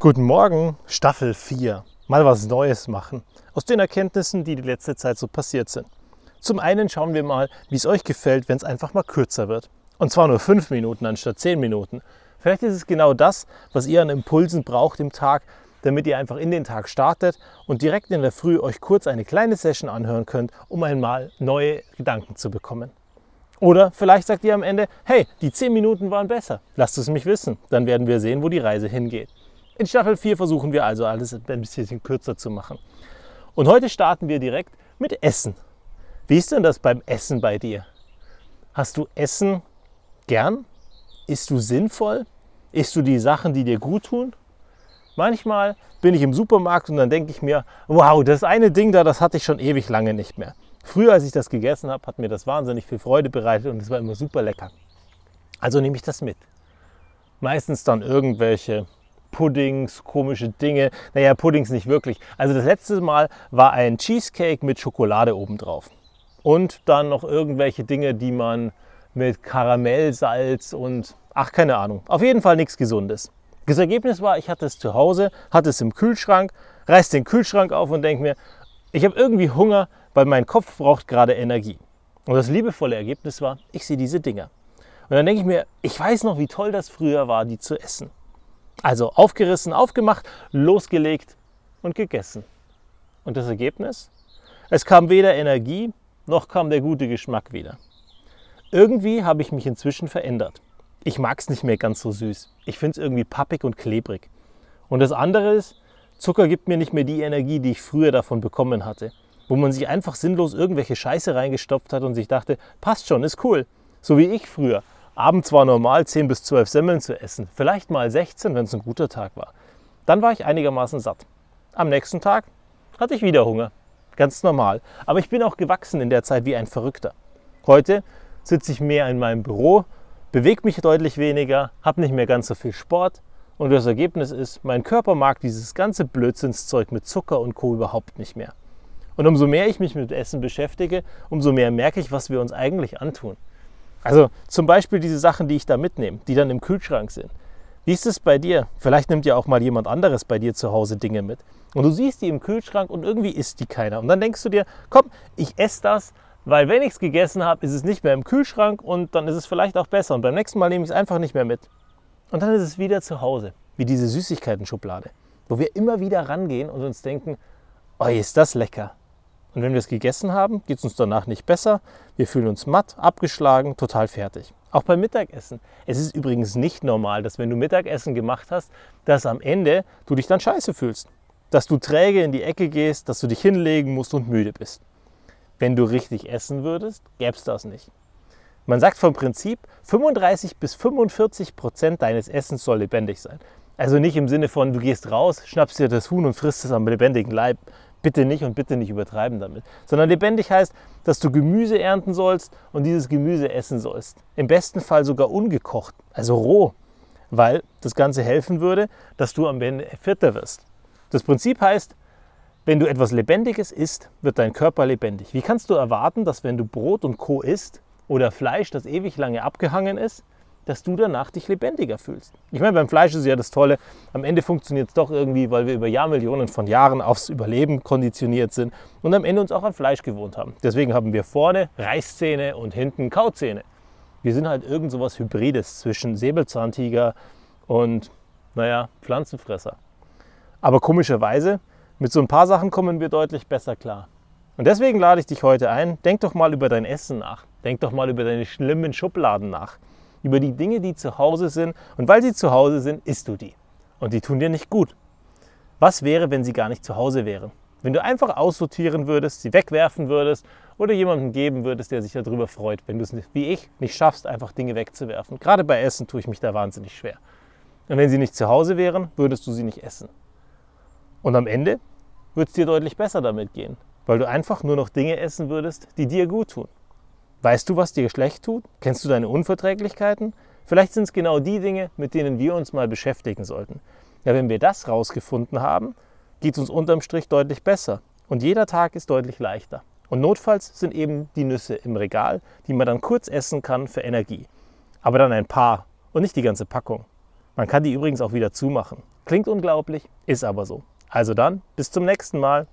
Guten Morgen, Staffel 4. Mal was Neues machen. Aus den Erkenntnissen, die die letzte Zeit so passiert sind. Zum einen schauen wir mal, wie es euch gefällt, wenn es einfach mal kürzer wird. Und zwar nur 5 Minuten anstatt 10 Minuten. Vielleicht ist es genau das, was ihr an Impulsen braucht im Tag, damit ihr einfach in den Tag startet und direkt in der Früh euch kurz eine kleine Session anhören könnt, um einmal neue Gedanken zu bekommen. Oder vielleicht sagt ihr am Ende, hey, die 10 Minuten waren besser. Lasst es mich wissen. Dann werden wir sehen, wo die Reise hingeht. In Staffel 4 versuchen wir also alles ein bisschen kürzer zu machen. Und heute starten wir direkt mit Essen. Wie ist denn das beim Essen bei dir? Hast du Essen gern? Isst du sinnvoll? Isst du die Sachen, die dir gut tun? Manchmal bin ich im Supermarkt und dann denke ich mir, wow, das eine Ding da, das hatte ich schon ewig lange nicht mehr. Früher, als ich das gegessen habe, hat mir das wahnsinnig viel Freude bereitet und es war immer super lecker. Also nehme ich das mit. Meistens dann irgendwelche Puddings, komische Dinge. Naja, Puddings nicht wirklich. Also das letzte Mal war ein Cheesecake mit Schokolade obendrauf. Und dann noch irgendwelche Dinge, die man mit Karamellsalz und ach, keine Ahnung. Auf jeden Fall nichts Gesundes. Das Ergebnis war, ich hatte es zu Hause, hatte es im Kühlschrank, reiß den Kühlschrank auf und denke mir, ich habe irgendwie Hunger, weil mein Kopf braucht gerade Energie. Und das liebevolle Ergebnis war, ich sehe diese Dinger. Und dann denke ich mir, ich weiß noch, wie toll das früher war, die zu essen. Also aufgerissen, aufgemacht, losgelegt und gegessen. Und das Ergebnis? Es kam weder Energie, noch kam der gute Geschmack wieder. Irgendwie habe ich mich inzwischen verändert. Ich mag es nicht mehr ganz so süß. Ich finde es irgendwie pappig und klebrig. Und das andere ist, Zucker gibt mir nicht mehr die Energie, die ich früher davon bekommen hatte. Wo man sich einfach sinnlos irgendwelche Scheiße reingestopft hat und sich dachte, passt schon, ist cool. So wie ich früher abends war normal 10 bis 12 Semmeln zu essen, vielleicht mal 16, wenn es ein guter Tag war. Dann war ich einigermaßen satt. Am nächsten Tag hatte ich wieder Hunger. Ganz normal. Aber ich bin auch gewachsen in der Zeit wie ein Verrückter. Heute sitze ich mehr in meinem Büro, bewege mich deutlich weniger, habe nicht mehr ganz so viel Sport und das Ergebnis ist, mein Körper mag dieses ganze Blödsinnszeug mit Zucker und Co. überhaupt nicht mehr. Und umso mehr ich mich mit Essen beschäftige, umso mehr merke ich, was wir uns eigentlich antun. Also zum Beispiel diese Sachen, die ich da mitnehme, die dann im Kühlschrank sind. Wie ist es bei dir? Vielleicht nimmt ja auch mal jemand anderes bei dir zu Hause Dinge mit. Und du siehst die im Kühlschrank und irgendwie isst die keiner. Und dann denkst du dir, komm, ich esse das, weil wenn ich es gegessen habe, ist es nicht mehr im Kühlschrank und dann ist es vielleicht auch besser. Und beim nächsten Mal nehme ich es einfach nicht mehr mit. Und dann ist es wieder zu Hause, wie diese Süßigkeiten-Schublade, wo wir immer wieder rangehen und uns denken, oh, ist das lecker. Und wenn wir es gegessen haben, geht es uns danach nicht besser. Wir fühlen uns matt, abgeschlagen, total fertig. Auch beim Mittagessen. Es ist übrigens nicht normal, dass wenn du Mittagessen gemacht hast, dass am Ende du dich dann scheiße fühlst. Dass du träge in die Ecke gehst, dass du dich hinlegen musst und müde bist. Wenn du richtig essen würdest, gäbe es das nicht. Man sagt vom Prinzip, 35 bis 45 Prozent deines Essens soll lebendig sein. Also nicht im Sinne von, du gehst raus, schnappst dir das Huhn und frisst es am lebendigen Leib bitte nicht und bitte nicht übertreiben damit. Sondern lebendig heißt, dass du Gemüse ernten sollst und dieses Gemüse essen sollst. Im besten Fall sogar ungekocht, also roh, weil das Ganze helfen würde, dass du am Ende fitter wirst. Das Prinzip heißt, wenn du etwas Lebendiges isst, wird dein Körper lebendig. Wie kannst du erwarten, dass wenn du Brot und Co. isst oder Fleisch, das ewig lange abgehangen ist, dass du danach dich lebendiger fühlst. Ich meine, beim Fleisch ist ja das Tolle, am Ende funktioniert es doch irgendwie, weil wir über Jahrmillionen von Jahren aufs Überleben konditioniert sind und am Ende uns auch an Fleisch gewohnt haben. Deswegen haben wir vorne Reißzähne und hinten Kauzähne. Wir sind halt irgend so was Hybrides zwischen Säbelzahntiger und, naja, Pflanzenfresser. Aber komischerweise, mit so ein paar Sachen kommen wir deutlich besser klar. Und deswegen lade ich dich heute ein, denk doch mal über dein Essen nach. Denk doch mal über deine schlimmen Schubladen nach über die Dinge, die zu Hause sind. Und weil sie zu Hause sind, isst du die. Und die tun dir nicht gut. Was wäre, wenn sie gar nicht zu Hause wären? Wenn du einfach aussortieren würdest, sie wegwerfen würdest oder jemandem geben würdest, der sich darüber freut, wenn du es wie ich nicht schaffst, einfach Dinge wegzuwerfen. Gerade bei Essen tue ich mich da wahnsinnig schwer. Und wenn sie nicht zu Hause wären, würdest du sie nicht essen. Und am Ende würde es dir deutlich besser damit gehen, weil du einfach nur noch Dinge essen würdest, die dir gut tun. Weißt du, was dir schlecht tut? Kennst du deine Unverträglichkeiten? Vielleicht sind es genau die Dinge, mit denen wir uns mal beschäftigen sollten. Ja, wenn wir das rausgefunden haben, geht es uns unterm Strich deutlich besser. Und jeder Tag ist deutlich leichter. Und notfalls sind eben die Nüsse im Regal, die man dann kurz essen kann für Energie. Aber dann ein paar und nicht die ganze Packung. Man kann die übrigens auch wieder zumachen. Klingt unglaublich, ist aber so. Also dann, bis zum nächsten Mal.